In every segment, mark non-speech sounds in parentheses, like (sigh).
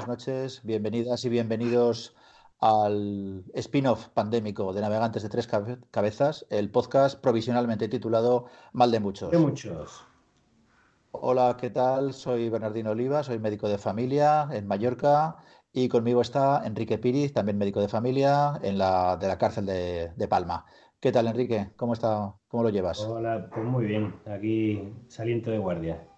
Buenas noches, bienvenidas y bienvenidos al spin-off pandémico de Navegantes de Tres Cabezas, el podcast provisionalmente titulado Mal de Muchos. De muchos. Hola, ¿qué tal? Soy Bernardino Oliva, soy médico de familia en Mallorca y conmigo está Enrique Piriz, también médico de familia en la, de la cárcel de, de Palma. ¿Qué tal, Enrique? ¿Cómo está? ¿Cómo lo llevas? Hola, pues muy bien, aquí saliendo de guardia.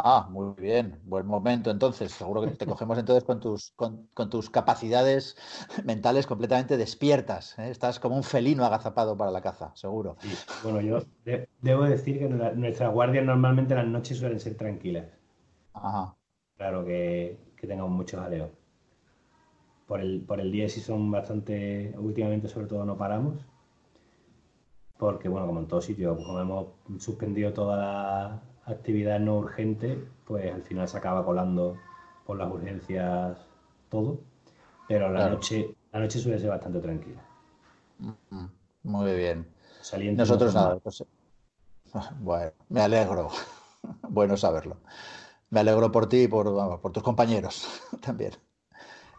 Ah, muy bien, buen momento entonces. Seguro que te (laughs) cogemos entonces con tus, con, tus capacidades mentales completamente despiertas. ¿eh? Estás como un felino agazapado para la caza, seguro. Bueno, yo debo decir que nuestras guardias normalmente las noches suelen ser tranquilas. Ajá. Claro que, que tengamos mucho jaleo. Por el, por el día sí son bastante, últimamente sobre todo no paramos. Porque bueno, como en todo sitio, como hemos suspendido toda la actividad no urgente, pues al final se acaba colando por las urgencias todo. Pero la noche, la noche suele ser bastante tranquila. Mm, muy bien. Nosotros nada. Pues, (laughs) bueno, me alegro. (laughs) bueno saberlo. Me alegro por ti y por, por tus compañeros (laughs) también.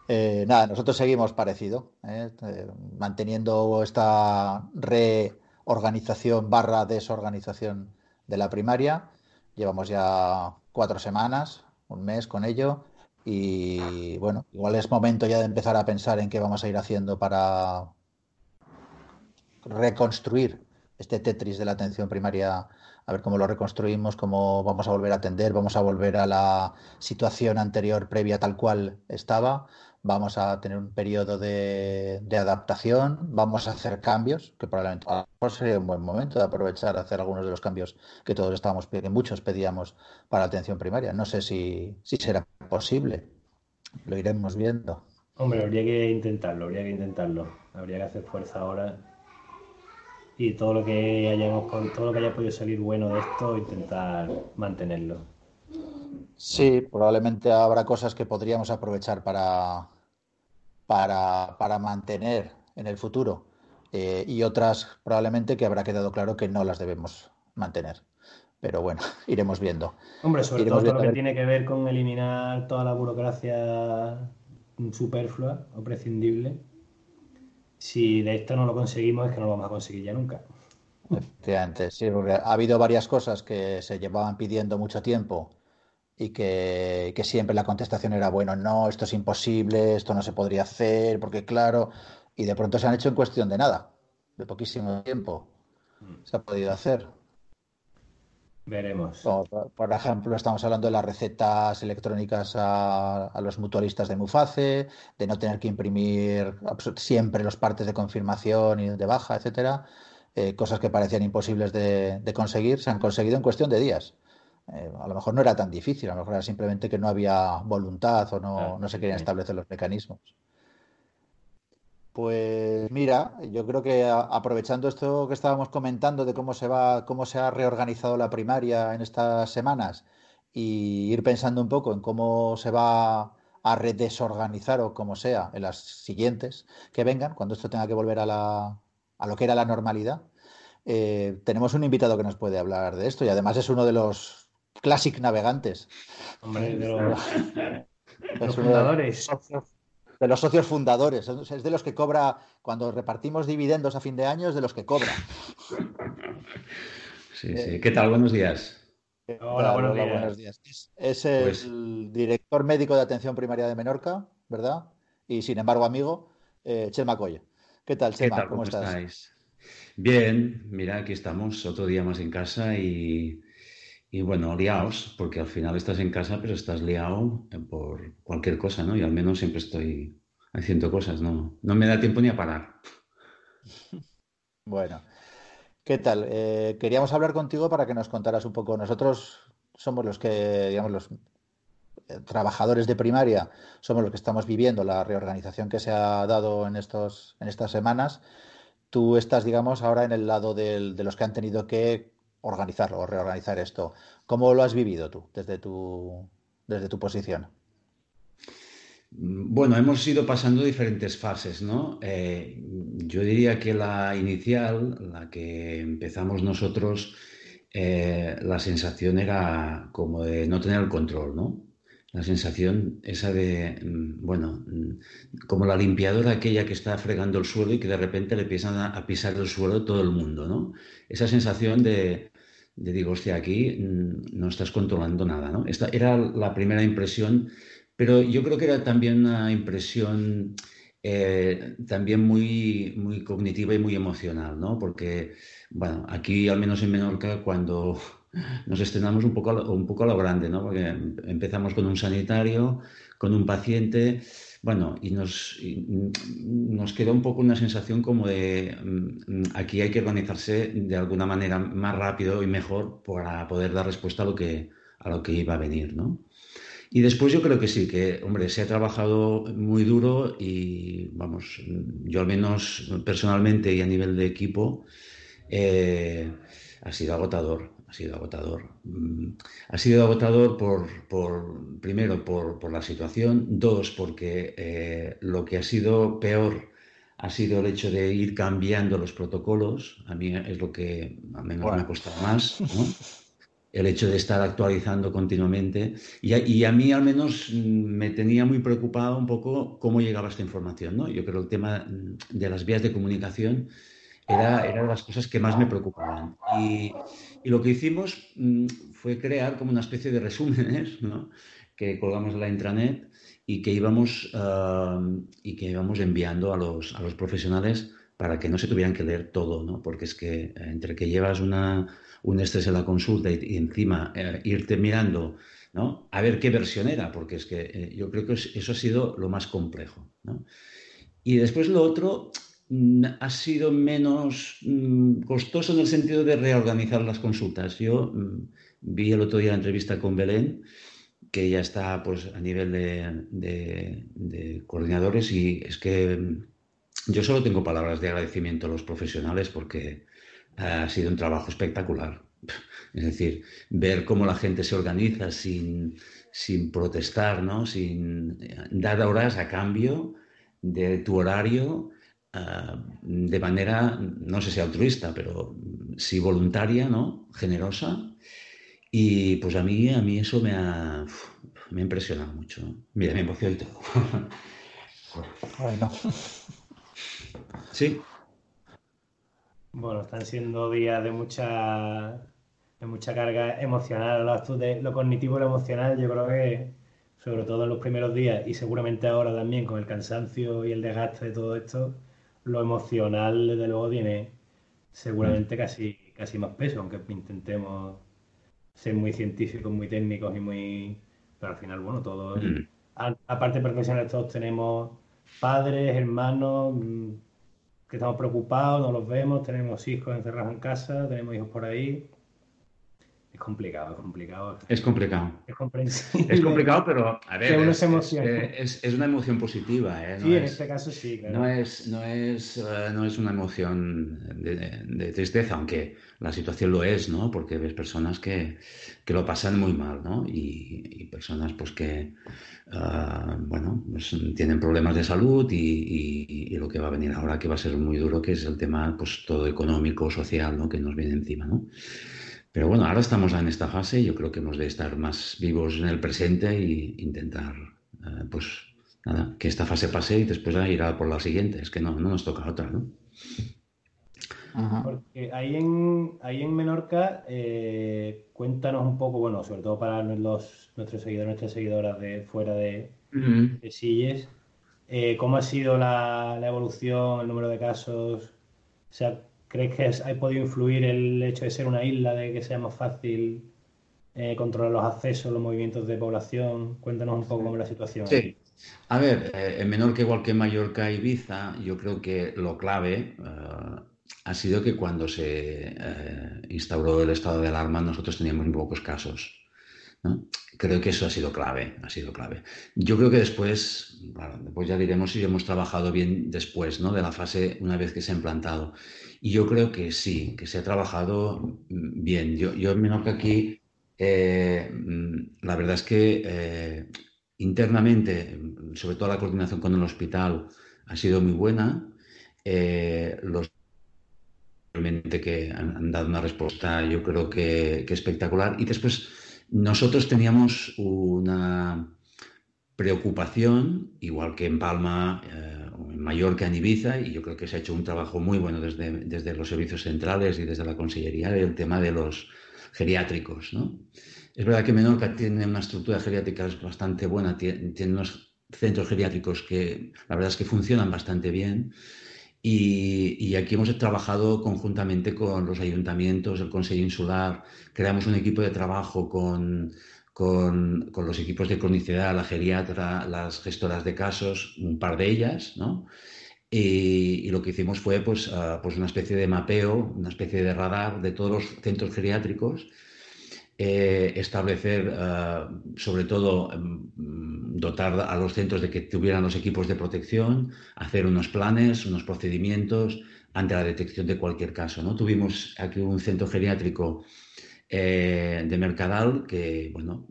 Eh, nada, nosotros seguimos parecido, ¿eh? Eh, manteniendo esta reorganización barra desorganización de la primaria Llevamos ya cuatro semanas, un mes con ello. Y bueno, igual es momento ya de empezar a pensar en qué vamos a ir haciendo para reconstruir este Tetris de la atención primaria, a ver cómo lo reconstruimos, cómo vamos a volver a atender, vamos a volver a la situación anterior previa tal cual estaba vamos a tener un periodo de, adaptación, vamos a hacer cambios, que probablemente sería un buen momento de aprovechar hacer algunos de los cambios que todos estábamos que muchos pedíamos para la atención primaria. No sé si, si será posible, lo iremos viendo. Hombre, habría que intentarlo, habría que intentarlo, habría que hacer fuerza ahora y todo lo que hayamos todo lo que haya podido salir bueno de esto, intentar mantenerlo. Sí, probablemente habrá cosas que podríamos aprovechar para, para, mantener en el futuro eh, y otras probablemente que habrá quedado claro que no las debemos mantener. Pero bueno, (laughs) iremos viendo. Hombre, sobre todo lo que tiene que ver con eliminar toda la burocracia superflua o prescindible. Si de esto no lo conseguimos es que no lo vamos a conseguir ya nunca. Efectivamente, sí, porque ha habido varias cosas que se llevaban pidiendo mucho tiempo y que, siempre la contestación era, bueno, no, esto es imposible, esto no se podría hacer, porque claro, y de pronto se han hecho en cuestión de nada, de poquísimo tiempo. Mm. Se ha podido hacer. Veremos. por, ejemplo, estamos hablando de las recetas electrónicas a, los mutualistas de Muface, de no tener que imprimir siempre los partes de confirmación y de baja, etcétera. Eh, cosas que parecían imposibles de, de conseguir, se han conseguido en cuestión de días. Eh, a lo mejor no era tan difícil, a lo mejor era simplemente que no había voluntad o no, se querían establecer los mecanismos. Pues mira, yo creo que aprovechando esto que estábamos comentando de cómo se va, cómo se ha reorganizado la primaria en estas semanas y ir pensando un poco en cómo se va a redesorganizar o como sea en las siguientes que vengan, cuando esto tenga que volver a, la, a lo que era la normalidad, eh, tenemos un invitado que nos puede hablar de esto y además es uno de los Classic Navegantes. Hombre, (laughs) de los, fundadores. De los socios fundadores. Es de los que cobra, cuando repartimos dividendos a fin de año, es de los que cobra. (laughs) Sí, sí. ¿Qué tal? Buenos días. Hola, buenos, días. Es, el pues director médico de atención primaria de Menorca, ¿verdad? Y sin embargo, amigo, eh, Chema. ¿Qué tal, Chema? ¿Cómo, estás? Estáis? Bien, mira, aquí estamos, otro día más en casa y y bueno, liaos, porque al final estás en casa, pero estás liado por cualquier cosa, ¿no? Y al menos siempre estoy haciendo cosas, ¿no? No me da tiempo ni a parar. (laughs) Bueno, ¿qué tal? Eh, queríamos hablar contigo para que nos contaras un poco. Nosotros somos los que, digamos, los eh, trabajadores de primaria, somos los que estamos viviendo la reorganización que se ha dado en, estos, en estas semanas. Tú estás, digamos, ahora en el lado de los que han tenido que organizar o reorganizar esto. ¿Cómo lo has vivido tú desde tu, desde tu posición? Bueno, hemos ido pasando diferentes fases, ¿no? Eh, yo diría que la inicial, la que empezamos nosotros, eh, la sensación era como de no tener el control, ¿no? la sensación esa de, mm, bueno, mm, como la limpiadora aquella que está fregando el suelo y que de repente le empiezan a, pisar el suelo todo el mundo, ¿no? Esa sensación de, de digo, hostia, aquí mm, no estás controlando nada, ¿no? Esta era la primera impresión, pero yo creo que era también una impresión eh, también muy, muy cognitiva y muy emocional, ¿no? Porque, bueno, aquí, al menos en Menorca, cuando (laughs) nos estrenamos un poco, un poco a lo grande, ¿no? Porque empezamos con un sanitario, con un paciente, bueno, y nos, nos queda un poco una sensación como de mm, aquí hay que organizarse de alguna manera más rápido y mejor para poder dar respuesta a lo que, a lo que iba a venir, ¿no? Y después yo creo que sí, que, hombre, se ha trabajado muy duro y, vamos, yo al menos personalmente y a nivel de equipo, eh, ha sido agotador ha sido agotador. Mm, ha sido agotador por, por primero, por, la situación, dos, porque eh, lo que ha sido peor ha sido el hecho de ir cambiando los protocolos. A mí es lo que a mí me ha costado más. el hecho de estar actualizando continuamente. Y a, y a, mí al menos mm, me tenía muy preocupado un poco cómo llegaba esta información. ¿no? Yo creo que el tema mm, de las vías de comunicación era, era de las cosas que más me preocupaban. Y, y lo que hicimos mm, fue crear como una especie de resúmenes ¿no? que colgamos en la intranet y que íbamos, y que íbamos enviando a los, a los profesionales para que no se tuvieran que leer todo, ¿no? porque es que entre que llevas una, un estrés en la consulta y, encima eh, irte mirando ¿no? a ver qué versión era, porque es que eh, yo creo que eso ha sido lo más complejo. ¿no? Y después lo otro ha sido menos mm, costoso en el sentido de reorganizar las consultas. Yo mm, vi el otro día la entrevista con Belén, que ya está pues, a nivel de, coordinadores y es que yo solo tengo palabras de agradecimiento a los profesionales porque ha sido un trabajo espectacular. (laughs) Es decir, ver cómo la gente se organiza sin, sin protestar, ¿no? sin dar horas a cambio de tu horario de manera, no sé si altruista, pero sí voluntaria, ¿no? Generosa. Y pues a mí, a mí eso me ha, me ha impresionado mucho. Mira, me emocionó y todo. bueno. Sí. Bueno, están siendo días de mucha, de mucha carga emocional. Lo, de, lo cognitivo y lo emocional, yo creo que, sobre todo en los primeros días y seguramente ahora también con el cansancio y el desgaste de todo esto, lo emocional, desde luego, tiene seguramente mm. casi, casi más peso, aunque intentemos ser muy científicos, muy técnicos y muy... Pero al final, bueno, todos, mm. aparte profesionales, todos tenemos padres, hermanos, mm, que estamos preocupados, no los vemos, tenemos hijos encerrados en casa, tenemos hijos por ahí complicado, es complicado. Es complicado. Es comprensible. Es complicado, pero a ver. Es, es, es, una emoción positiva. ¿eh? sí, en este caso sí. Claro. No, es, no, es, eh, no es una emoción de, tristeza, aunque la situación lo es, ¿no? Porque ves personas que, que lo pasan muy mal, ¿no? Y, y personas, pues que, uh, bueno, pues, tienen problemas de salud y, y, y, lo que va a venir ahora, que va a ser muy duro, que es el tema, pues todo económico, social, ¿no? Que nos viene encima, ¿no? Pero bueno, ahora estamos en esta fase y yo creo que hemos de estar más vivos en el presente e intentar, eh, pues nada, que esta fase pase y después irá por la siguiente. Es que no, no nos toca otra, ¿no? Porque ahí en, ahí en Menorca, eh, cuéntanos un poco, bueno, sobre todo para los, nuestros seguidores, nuestras seguidoras de fuera de, Silles, eh, ¿cómo ha sido la, la, evolución, el número de casos? O sea, ¿Crees que ha podido influir el hecho de ser una isla, de que sea más fácil eh, controlar los accesos, los movimientos de población? Cuéntanos un poco cómo es la situación. Sí. A ver, eh, en menor que igual que Mallorca y Ibiza, yo creo que lo clave eh, ha sido que cuando se instauró el estado de alarma nosotros teníamos muy pocos casos. Creo que eso ha sido clave, ha sido clave. Yo creo que después, ya diremos si hemos trabajado bien después, ¿no? De la fase una vez que se ha implantado. Y yo creo que sí, que se ha trabajado bien. Yo, yo en que aquí, eh, mm, la verdad es que eh, internamente, sobre todo la coordinación con el hospital, ha sido muy buena. Eh, los realmente que han, dado una respuesta, yo creo que, que espectacular. Y después nosotros teníamos una, preocupación, igual que en Palma, eh, en Mallorca, en Ibiza, y yo creo que se ha hecho un trabajo muy bueno desde, desde los servicios centrales y desde la Consellería, el tema de los geriátricos. ¿no? Es verdad que Menorca tiene una estructura geriátrica bastante buena, tiene, tiene unos centros geriátricos que la verdad es que funcionan bastante bien. Y, aquí hemos trabajado conjuntamente con los ayuntamientos, el Consejo Insular, creamos un equipo de trabajo con, con, los equipos de cronicidad, la geriatra, las gestoras de casos, un par de ellas, ¿no? Y, lo que hicimos fue pues, ah, pues una especie de mapeo, una especie de radar de todos los centros geriátricos eh, establecer, eh, sobre todo, mm, dotar a los centros de que tuvieran los equipos de protección, hacer unos planes, unos procedimientos ante la detección de cualquier caso. ¿no? Tuvimos aquí un centro geriátrico eh, de Mercadal que, bueno,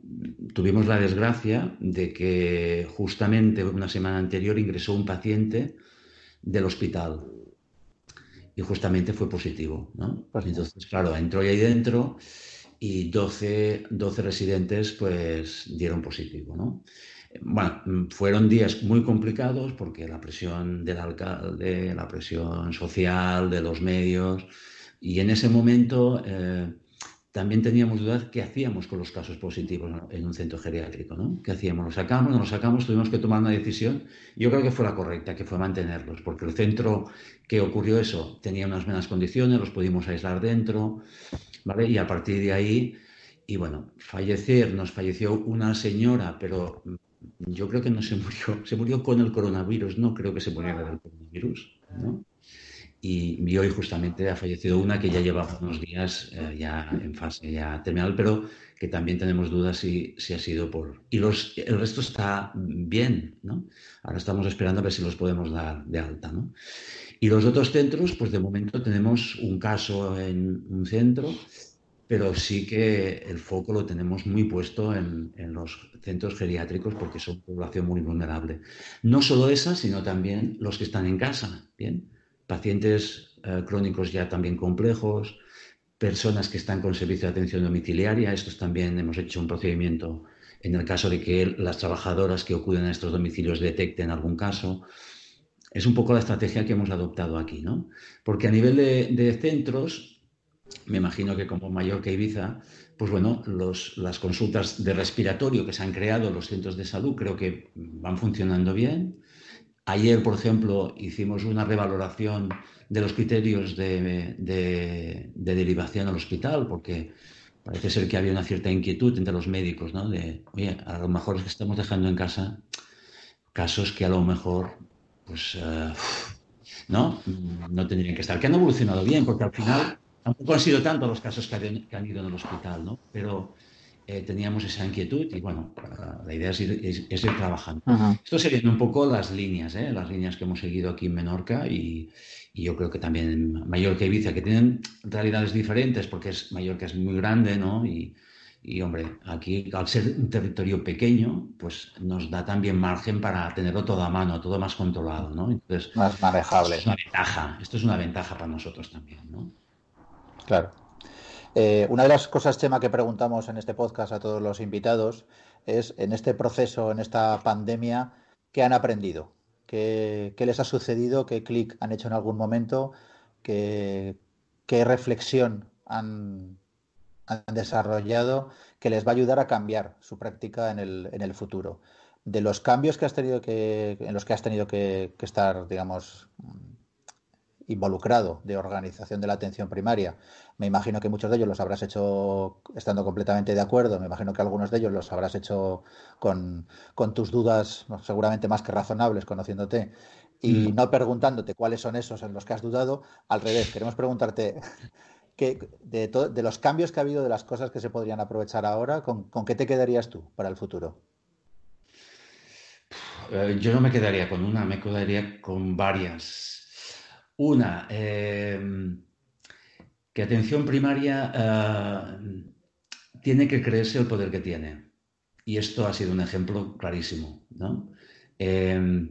tuvimos la desgracia de que justamente una semana anterior ingresó un paciente del hospital y justamente fue positivo. ¿no? Pues entonces, claro, entró ahí dentro y 12, 12 residentes pues dieron positivo. ¿no? Bueno, fueron días muy complicados porque la presión del alcalde, la presión social, de los medios, y en ese momento eh, también teníamos dudas qué hacíamos con los casos positivos en un centro geriátrico, ¿no? ¿Qué hacíamos? ¿Los sacamos? ¿No los sacamos? Tuvimos que tomar una decisión. Yo creo que fue la correcta, que fue mantenerlos, porque el centro que ocurrió eso tenía unas buenas condiciones, los pudimos aislar dentro, y a partir de ahí, y bueno, fallecer, nos falleció una señora, pero yo creo que no se murió, se murió con el coronavirus, no creo que se muriera del coronavirus, ¿no? Y, hoy justamente ha fallecido una que ya lleva unos días eh, ya en fase ya terminal, pero que también tenemos dudas si, si ha sido por... Y los, el resto está bien, ¿no? Ahora estamos esperando a ver si los podemos dar de alta, ¿no? Y los otros centros, pues de momento tenemos un caso en un centro, pero sí que el foco lo tenemos muy puesto en, los centros geriátricos porque son población muy vulnerable. No solo esa, sino también los que están en casa, ¿bien? Pacientes eh, crónicos ya también complejos, personas que están con servicio de atención domiciliaria, estos también hemos hecho un procedimiento en el caso de que las trabajadoras que acuden a estos domicilios detecten algún caso es un poco la estrategia que hemos adoptado aquí, ¿no? Porque a nivel de, centros, me imagino que como Mallorca y Ibiza, pues bueno, las consultas de respiratorio que se han creado los centros de salud creo que van funcionando bien. Ayer, por ejemplo, hicimos una revaloración de los criterios de, de, derivación al hospital, porque parece ser que había una cierta inquietud entre los médicos, ¿no? De, oye, a lo mejor es que estamos dejando en casa casos que a lo mejor pues eh, no, no tendrían que estar, que han evolucionado bien, porque al final tampoco han sido tantos los casos que han, ido en el hospital, ¿no? Pero eh, teníamos esa inquietud y bueno, la idea es ir, trabajando. Esto serían un poco las líneas, ¿eh? las líneas que hemos seguido aquí en Menorca y, y, yo creo que también en Mallorca y Ibiza, que tienen realidades diferentes porque es, Mallorca es muy grande, ¿no? Y, y hombre, aquí al ser un territorio pequeño, pues nos da también margen para tenerlo todo a mano, todo más controlado, ¿no? Entonces, más manejable. Esto es una ventaja, esto es una ventaja para nosotros también, ¿no? Claro. Eh, una de las cosas, Chema, que preguntamos en este podcast a todos los invitados es, en este proceso, en esta pandemia, ¿qué han aprendido? ¿Qué, les ha sucedido? ¿Qué clic han hecho en algún momento? ¿Qué, reflexión han, desarrollado que les va a ayudar a cambiar su práctica en el futuro. De los cambios que has tenido que, en los que has tenido que, estar, digamos, involucrado de organización de la atención primaria. Me imagino que muchos de ellos los habrás hecho estando completamente de acuerdo, me imagino que algunos de ellos los habrás hecho con, tus dudas seguramente más que razonables, conociéndote, y mm. no preguntándote cuáles son esos en los que has dudado. Al revés, queremos preguntarte (laughs) de, los cambios que ha habido, de las cosas que se podrían aprovechar ahora, ¿con, qué te quedarías tú para el futuro? Eh, yo no me quedaría con una, me quedaría con varias. Una, em, que atención primaria eh, tiene que creerse el poder que tiene. Y esto ha sido un ejemplo clarísimo. Em,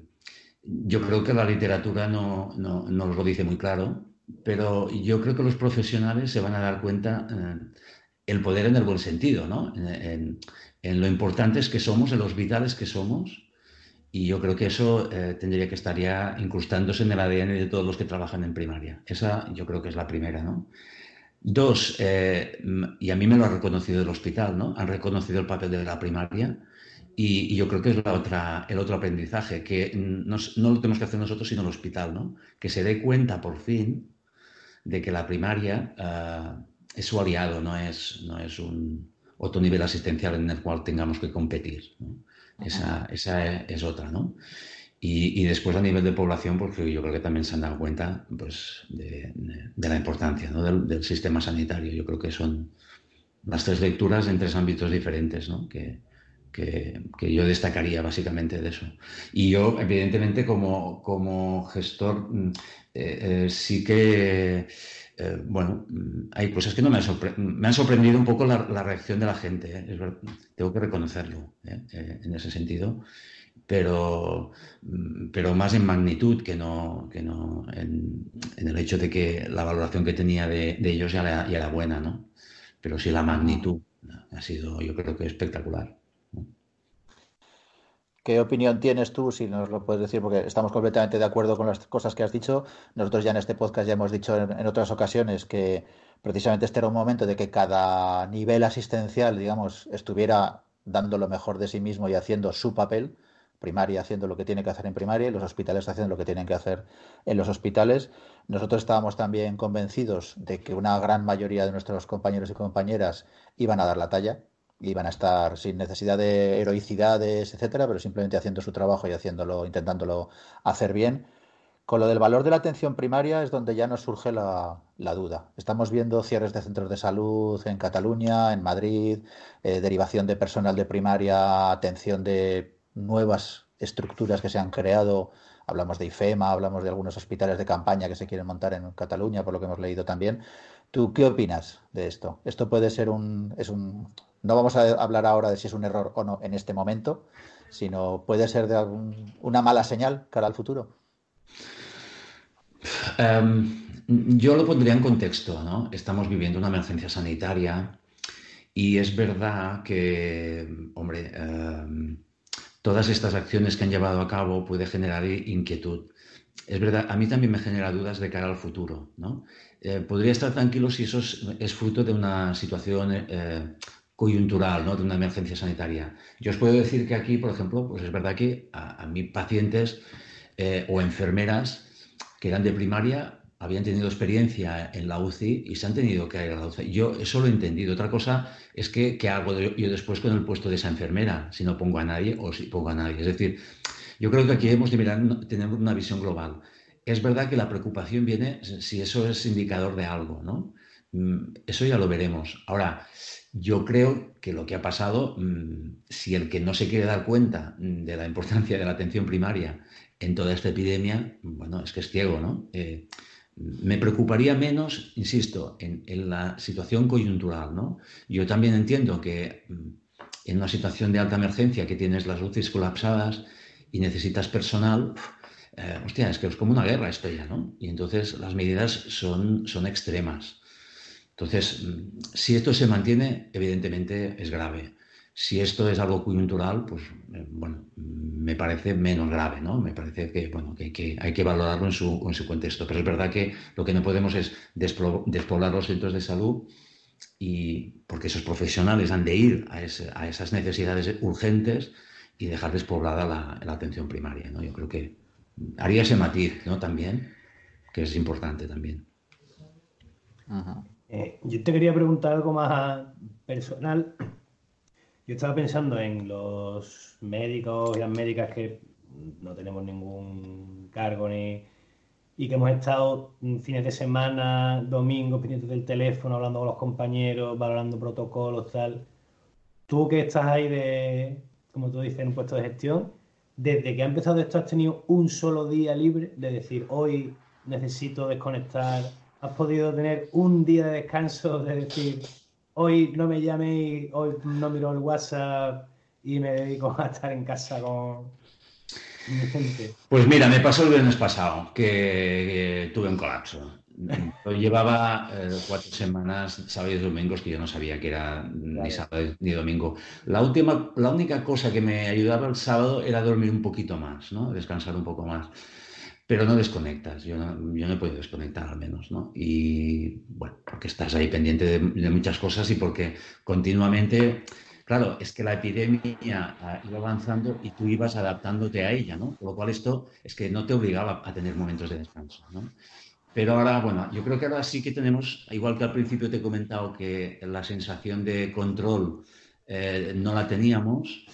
yo creo que la literatura no, no, nos lo dice muy claro, pero yo creo que los profesionales se van a dar cuenta eh, el poder en el buen sentido, ¿no? En, lo importantes que somos, en los vitales que somos, Y yo creo que eso eh, tendría que estar ya incrustándose en el ADN de todos los que trabajan en primaria. Esa yo creo que es la primera, ¿no? Dos, eh, y a mí me lo ha reconocido el hospital, ¿no? Han reconocido el papel de la primaria y, yo creo que es la otra, el otro aprendizaje, que no lo tenemos que hacer nosotros, sino el hospital, ¿no? Que se dé cuenta por fin de que la primaria uh, es su aliado, no es, no es un otro nivel asistencial en el cual tengamos que competir. Esa, esa, es otra, ¿no? Y, y, después a nivel de población, porque yo creo que también se han dado cuenta pues, de, la importancia ¿no? del, del, sistema sanitario. Yo creo que son las tres lecturas en tres ámbitos diferentes, ¿no? Que, que, que, yo destacaría básicamente de eso. Y yo, evidentemente, como, como gestor, mm, eh, eh, sí que, eh, bueno, hay cosas que no me han, me han sorprendido un poco la, reacción de la gente, ¿eh? tengo que reconocerlo ¿eh? en ese sentido, pero, mm, pero más en magnitud que no, que no en, el hecho de que la valoración que tenía de, de ellos ya era, ya era buena, ¿no? Pero sí la magnitud ha sido, yo creo que espectacular. ¿Qué opinión tienes tú, si nos lo puedes decir? Porque estamos completamente de acuerdo con las cosas que has dicho. Nosotros ya en este podcast ya hemos dicho en, otras ocasiones que precisamente este era un momento de que cada nivel asistencial, digamos, estuviera dando lo mejor de sí mismo y haciendo su papel, primaria haciendo lo que tiene que hacer en primaria y los hospitales haciendo lo que tienen que hacer en los hospitales. Nosotros estábamos también convencidos de que una gran mayoría de nuestros compañeros y compañeras iban a dar la talla, iban a estar sin necesidad de heroicidades, etcétera, pero simplemente haciendo su trabajo y haciéndolo, intentándolo hacer bien. Con lo del valor de la atención primaria es donde ya nos surge la, duda. Estamos viendo cierres de centros de salud en Cataluña, en Madrid, eh, derivación de personal de primaria, atención de nuevas estructuras que se han creado. Hablamos de IFEMA, hablamos de algunos hospitales de campaña que se quieren montar en Cataluña, por lo que hemos leído también. ¿Tú qué opinas de esto? Esto puede ser un, es un, no vamos a hablar ahora de si es un error o no en este momento, sino puede ser de algún, una mala señal cara al futuro. Um, yo lo pondría en contexto, ¿no? Estamos viviendo una emergencia sanitaria y es verdad que, hombre, um, todas estas acciones que han llevado a cabo puede generar inquietud. Es verdad, a mí también me genera dudas de cara al futuro, ¿no? Eh, podría estar tranquilo si eso es, es fruto de una situación eh, coyuntural, ¿no? de una emergencia sanitaria. Yo os puedo decir que aquí, por ejemplo, pues es verdad que a, a mis pacientes eh, o enfermeras que eran de primaria habían tenido experiencia en la UCI y se han tenido que ir a la UCI. Yo eso lo he entendido. Otra cosa es que, ¿qué hago yo después con el puesto de esa enfermera? Si no pongo a nadie o si pongo a nadie. Es decir, yo creo que aquí hemos de mirar, tener una visión global. Es verdad que la preocupación viene si eso es indicador de algo, ¿no? Mm, eso ya lo veremos. Ahora, yo creo que lo que ha pasado, mm, si el que no se quiere dar cuenta mm, de la importancia de la atención primaria en toda esta epidemia, bueno, es que es ciego, ¿no? Eh, me preocuparía menos, insisto, en, la situación coyuntural, ¿no? Yo también entiendo que en una situación de alta emergencia que tienes las UCIs colapsadas y necesitas personal, eh, hostia, es que es como una guerra esto ya, ¿no? Y entonces las medidas son, son extremas. Entonces, si esto se mantiene, evidentemente es grave. Si esto es algo coyuntural, pues eh, bueno, me parece menos grave, ¿no? Me parece que, bueno, que, hay que valorarlo en su, en su, contexto. Pero es verdad que lo que no podemos es despoblar los centros de salud y porque esos profesionales han de ir a, ese, a esas necesidades urgentes y dejar despoblada la, la, atención primaria, ¿no? Yo creo que haría ese matiz, ¿no? También, que es importante también. Ajá. Eh, yo te quería preguntar algo más personal. Yo estaba pensando en los médicos y las médicas que no tenemos ningún cargo ni y que hemos estado fines de semana, domingos, pendientes del teléfono, hablando con los compañeros, valorando protocolos, tal. Tú que estás ahí de, como tú dices, en un puesto de gestión, desde que ha empezado esto has tenido un solo día libre de decir, hoy necesito desconectar has podido tener un día de descanso, de decir, hoy no me llaméis, hoy no miro el WhatsApp y me dedico a estar en casa con mi gente? Pues mira, me pasó el viernes pasado que, que tuve un colapso. Yo llevaba eh, cuatro semanas, sábado y domingos, que yo no sabía que era ni sábado ni domingo. La, última, la única cosa que me ayudaba el sábado era dormir un poquito más, ¿no? Descansar un poco más. Pero no desconectas, yo no, yo no he podido desconectar al menos, ¿no? Y bueno, porque estás ahí pendiente de, muchas cosas y porque continuamente Claro, es que la epidemia iba avanzando y tú ibas adaptándote a ella, ¿no? Por lo cual esto es que no te obligaba a tener momentos de descanso, ¿no? Pero ahora, bueno, yo creo que ahora sí que tenemos, igual que al principio te he comentado que la sensación de control eh, no la teníamos,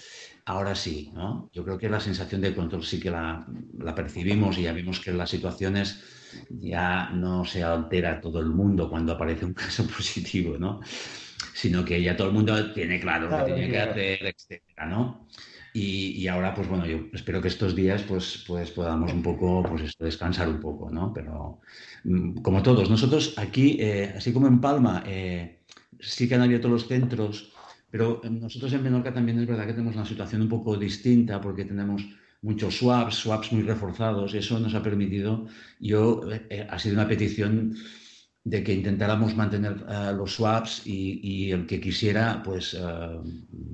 ahora sí, ¿no? Yo creo que la sensación de control sí que la, la percibimos y ya vimos que las situaciones ya no se altera todo el mundo cuando aparece un (laughs) caso positivo, ¿no? sino que ya todo el mundo tiene claro, lo que tiene que hacer, etcétera, ¿no? Y, ahora, pues bueno, yo espero que estos días pues, pues podamos un poco, pues descansar un poco, ¿no? Pero mm, como todos, nosotros aquí, eh, así como en Palma, eh, sí que han abierto los centros, pero nosotros en Menorca también es verdad que tenemos una situación un poco distinta porque tenemos muchos swaps, swaps muy reforzados, eso nos ha permitido, yo, eh, ha sido una petición de que intentáramos mantener eh, los swaps y, el que quisiera pues eh,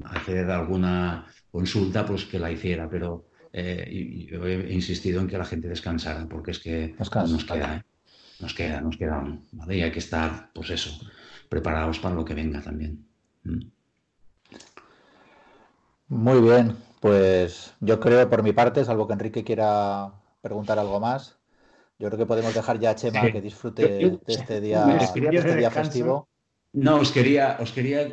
hacer alguna consulta pues que la hiciera pero eh, yo he insistido en que la gente descansara porque es que nos queda nos queda nos queda ¿vale? y hay que estar pues eso preparados para lo que venga también ¿Mm? Muy bien pues yo creo por mi parte salvo que Enrique quiera preguntar algo más yo creo que podemos dejar ya a Chema que disfrute de este (laughs) día, este día festivo. No, os quería, os quería.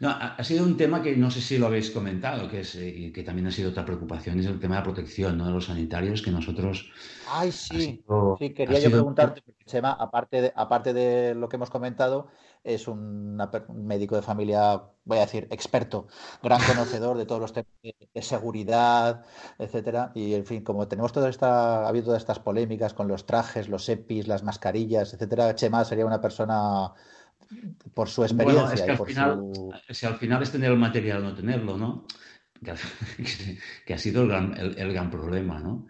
No, ha sido un tema que no sé si lo habéis comentado, que es y que también ha sido otra preocupación, es el tema de la protección ¿no? de los sanitarios, que nosotros. Ay, sí. sí, quería yo preguntarte, Chema, aparte de, aparte de lo que hemos comentado, es un, médico de familia, voy a decir, experto, gran conocedor de todos los temas de, seguridad, etcétera. Y en fin, como tenemos toda esta, ha habido todas estas polémicas con los trajes, los EPIs, las mascarillas, etcétera, Chema sería una persona por su experiencia. al final, Si al final es tener el material o no tenerlo, ¿no? (laughs) Que, ha sido el gran, el gran problema, ¿no?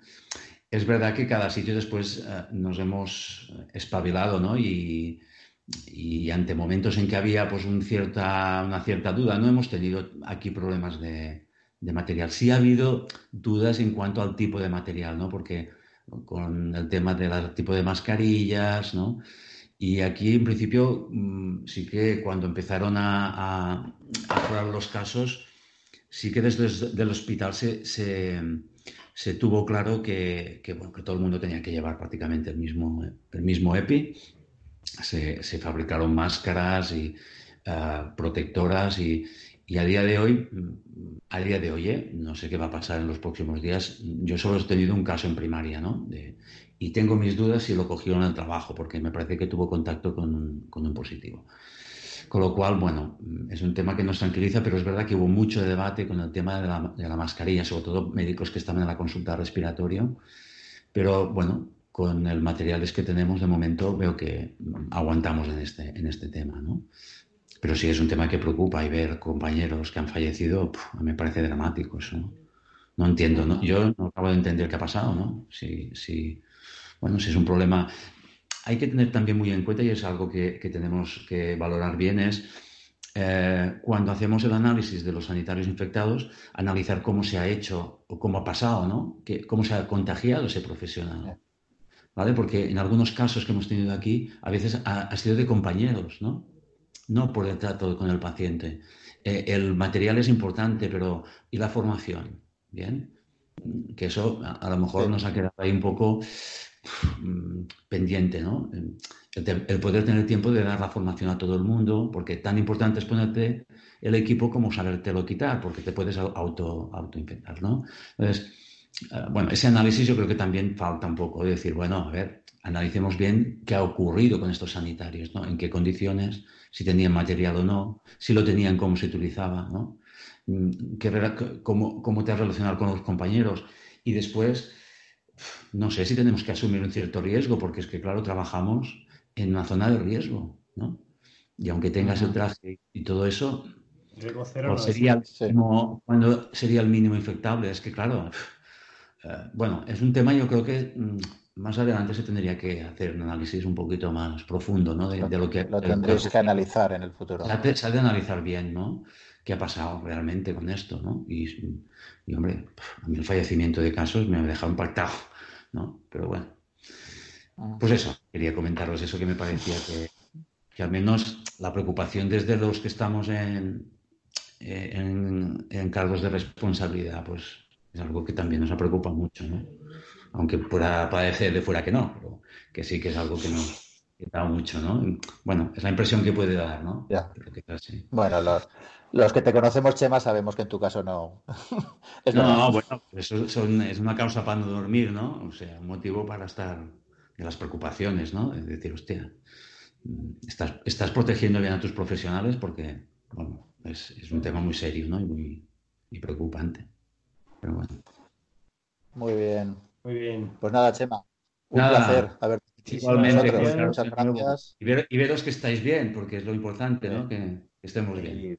Es verdad que cada sitio después eh, nos hemos espabilado, ¿no? Y, y ante momentos en que había pues un cierta, una cierta duda, no hemos tenido aquí problemas de, material. Sí ha habido dudas en cuanto al tipo de material, ¿no? Porque con el tema del tipo de mascarillas, ¿no? Y aquí, en principio, mm, sí que cuando empezaron a, a, los casos, sí que desde el hospital se, se, tuvo claro que, que, bueno, que todo el mundo tenía que llevar prácticamente el mismo, el mismo EPI. Se, fabricaron máscaras y eh, protectoras y, a día de hoy, a día de hoy, eh, no sé qué va a pasar en los próximos días, yo solo he tenido un caso en primaria, ¿no? Y tengo mis dudas si lo cogieron al trabajo, porque me parece que tuvo contacto con un, positivo. Con lo cual, bueno, es un tema que nos tranquiliza, pero es verdad que hubo mucho debate con el tema de la, de la mascarilla, sobre todo médicos que estaban en la consulta respiratorio. Pero bueno, con el materiales que tenemos de momento veo que aguantamos en este, en este tema, ¿no? Pero sí es un tema que preocupa y ver compañeros que han fallecido, mí me parece dramático eso, ¿no? No entiendo, ¿no? Yo no acabo de entender qué ha pasado, ¿no? Si, si, bueno, si es un problema... Hay que tener también muy en cuenta, y es algo que, que tenemos que valorar bien, es eh, cuando hacemos el análisis de los sanitarios infectados, analizar cómo se ha hecho o cómo ha pasado, ¿no? Que, cómo se ha contagiado ese profesional. ¿vale? Porque en algunos casos que hemos tenido aquí, a veces ha, sido de compañeros, ¿no? No por el trato con el paciente. Eh, el material es importante, pero ¿y la formación? ¿Bien? Que eso a, lo mejor nos ha quedado ahí un poco pendiente, ¿no? El, poder tener tiempo de dar la formación a todo el mundo, porque tan importante es ponerte el equipo como sabértelo quitar, porque te puedes auto, autoinfectar, ¿no? Entonces, eh, bueno, ese análisis yo creo que también falta un poco de decir, bueno, a ver, analicemos bien qué ha ocurrido con estos sanitarios, ¿no? En qué condiciones, si tenían material o no, si lo tenían, cómo se utilizaba, ¿no? Mm, cómo, cómo te has relacionado con los compañeros. Y después, no sé si tenemos que asumir un cierto riesgo, porque es que, claro, trabajamos en una zona de riesgo, ¿no? Y aunque tengas el traje y todo eso, pues sería, cuando sería el mínimo infectable? Es que, claro, eh, bueno, es un tema yo creo que mm, más adelante se tendría que hacer un análisis un poquito más profundo, ¿no? De, lo que... Lo tendréis que analizar en el futuro. Se ha, de, analizar bien, ¿no? ¿Qué ha pasado realmente con esto, ¿no? Y, hombre, a mí el fallecimiento de casos me ha dejado impactado, ¿no? Pero bueno. Ah. Pues eso, quería comentaros eso que me parecía que, que al menos la preocupación desde los que estamos en, en, en cargos de responsabilidad, pues es algo que también nos preocupa mucho, ¿no? aunque pueda parecer de fuera que no, pero que sí que es algo que nos da mucho, ¿no? Bueno, es la impresión que puede dar, ¿no? Bueno, los, que te conocemos, Chema, sabemos que en tu caso no. (laughs) no, bueno, eso es una causa para no dormir, ¿no? O sea, un motivo para estar en las preocupaciones, ¿no? Es decir, hostia, estás, estás protegiendo bien a tus profesionales porque, bueno, es, un tema muy serio, ¿no? Y muy, muy preocupante. Pero bueno. Muy bien. Muy bien. Pues nada, Chema. Un placer haber Igualmente, muchas gracias. Y, veros que estáis bien, porque es lo importante, ¿no? Que, estemos bien.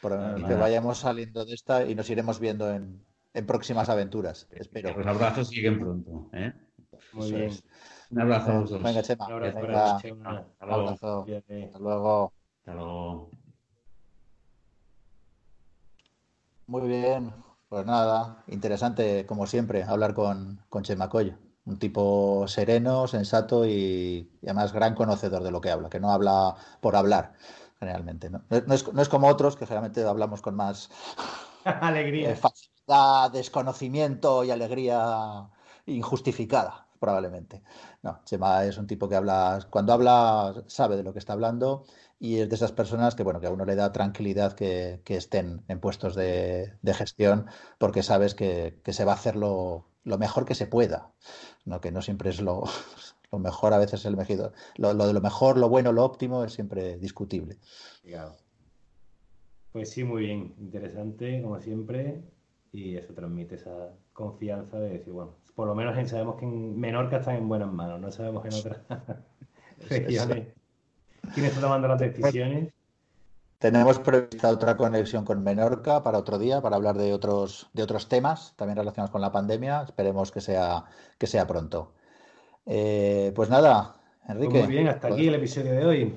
que vayamos saliendo de esta y nos iremos viendo en, próximas aventuras. Espero. Los abrazos siguen pronto. ¿eh? Muy bien. Un abrazo a los dos. Venga, Chema. Un abrazo. Hasta luego. Hasta luego. Hasta luego. Muy bien. Pues nada, interesante, como siempre, hablar con, con Chema Un tipo sereno, sensato y, además gran conocedor de lo que habla, que no habla por hablar, generalmente. No, es, como otros, que generalmente hablamos con más (laughs) alegría. Eh, facilidad, desconocimiento y alegría injustificada, probablemente. No, Chema es un tipo que habla, cuando habla, sabe de lo que está hablando y es de esas personas que, bueno, que a uno le da tranquilidad que, estén en puestos de, gestión porque sabes que, se va a hacer lo, mejor que se pueda, ¿no? que no siempre es lo, (laughs) mejor, a veces el mejor, lo, de lo mejor, lo bueno, lo óptimo es siempre discutible. Pues sí, muy bien, interesante como siempre y eso transmite esa confianza de decir, bueno, por lo menos sabemos que en Menorca están en buenas manos, no sabemos en otras (laughs) regiones quién está tomando las decisiones. Tenemos prevista otra conexión con Menorca para otro día, para hablar de otros, de otros temas también relacionados con la pandemia. Esperemos que sea, que sea pronto. Eh, pues nada, Enrique. Pues muy bien, hasta aquí el episodio de hoy.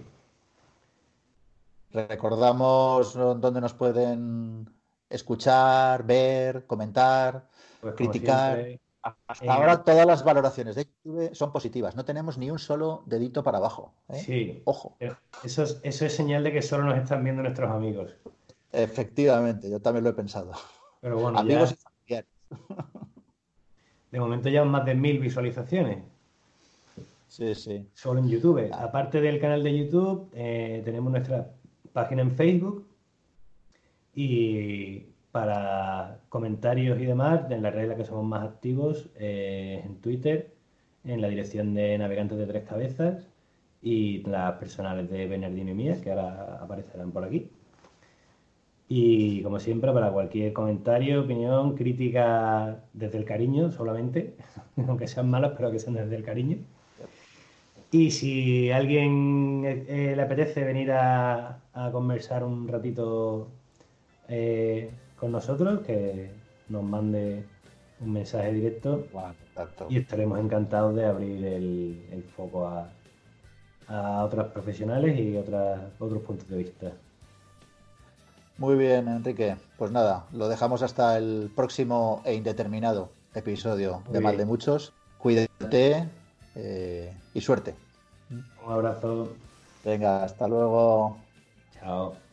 Recordamos dónde nos pueden escuchar, ver, comentar, pues criticar. Hasta ahora todas las valoraciones de YouTube son positivas. No tenemos ni un solo dedito para abajo. ¿eh? Sí. Ojo. Eh, eso es, eso es señal de que solo nos están viendo nuestros amigos. Efectivamente, yo también lo he pensado. Pero bueno, amigos y familiares. (laughs) De momento ya más de mil visualizaciones. Sí, sí. Solo en YouTube. Aparte del canal de YouTube, eh, tenemos nuestra página en Facebook y para comentarios y demás, en la red en la que somos más activos, eh, en Twitter, en la dirección de Navegantes de Tres Cabezas y las personales de Bernardino y mías, que ahora aparecerán por aquí. Y como siempre, para cualquier comentario, opinión, crítica desde el cariño solamente, (laughs) aunque sean malas, pero que sean desde el cariño. Y si a alguien eh, le apetece venir a, conversar un ratito eh, con nosotros, que nos mande un mensaje directo y estaremos encantados de abrir el, foco a, a otros profesionales y otras, otros puntos de vista. Muy bien, Enrique. Pues nada, lo dejamos hasta el próximo e indeterminado episodio de Mal de Muchos. Cuídate eh, y suerte. Un abrazo. Venga, hasta luego. Chao.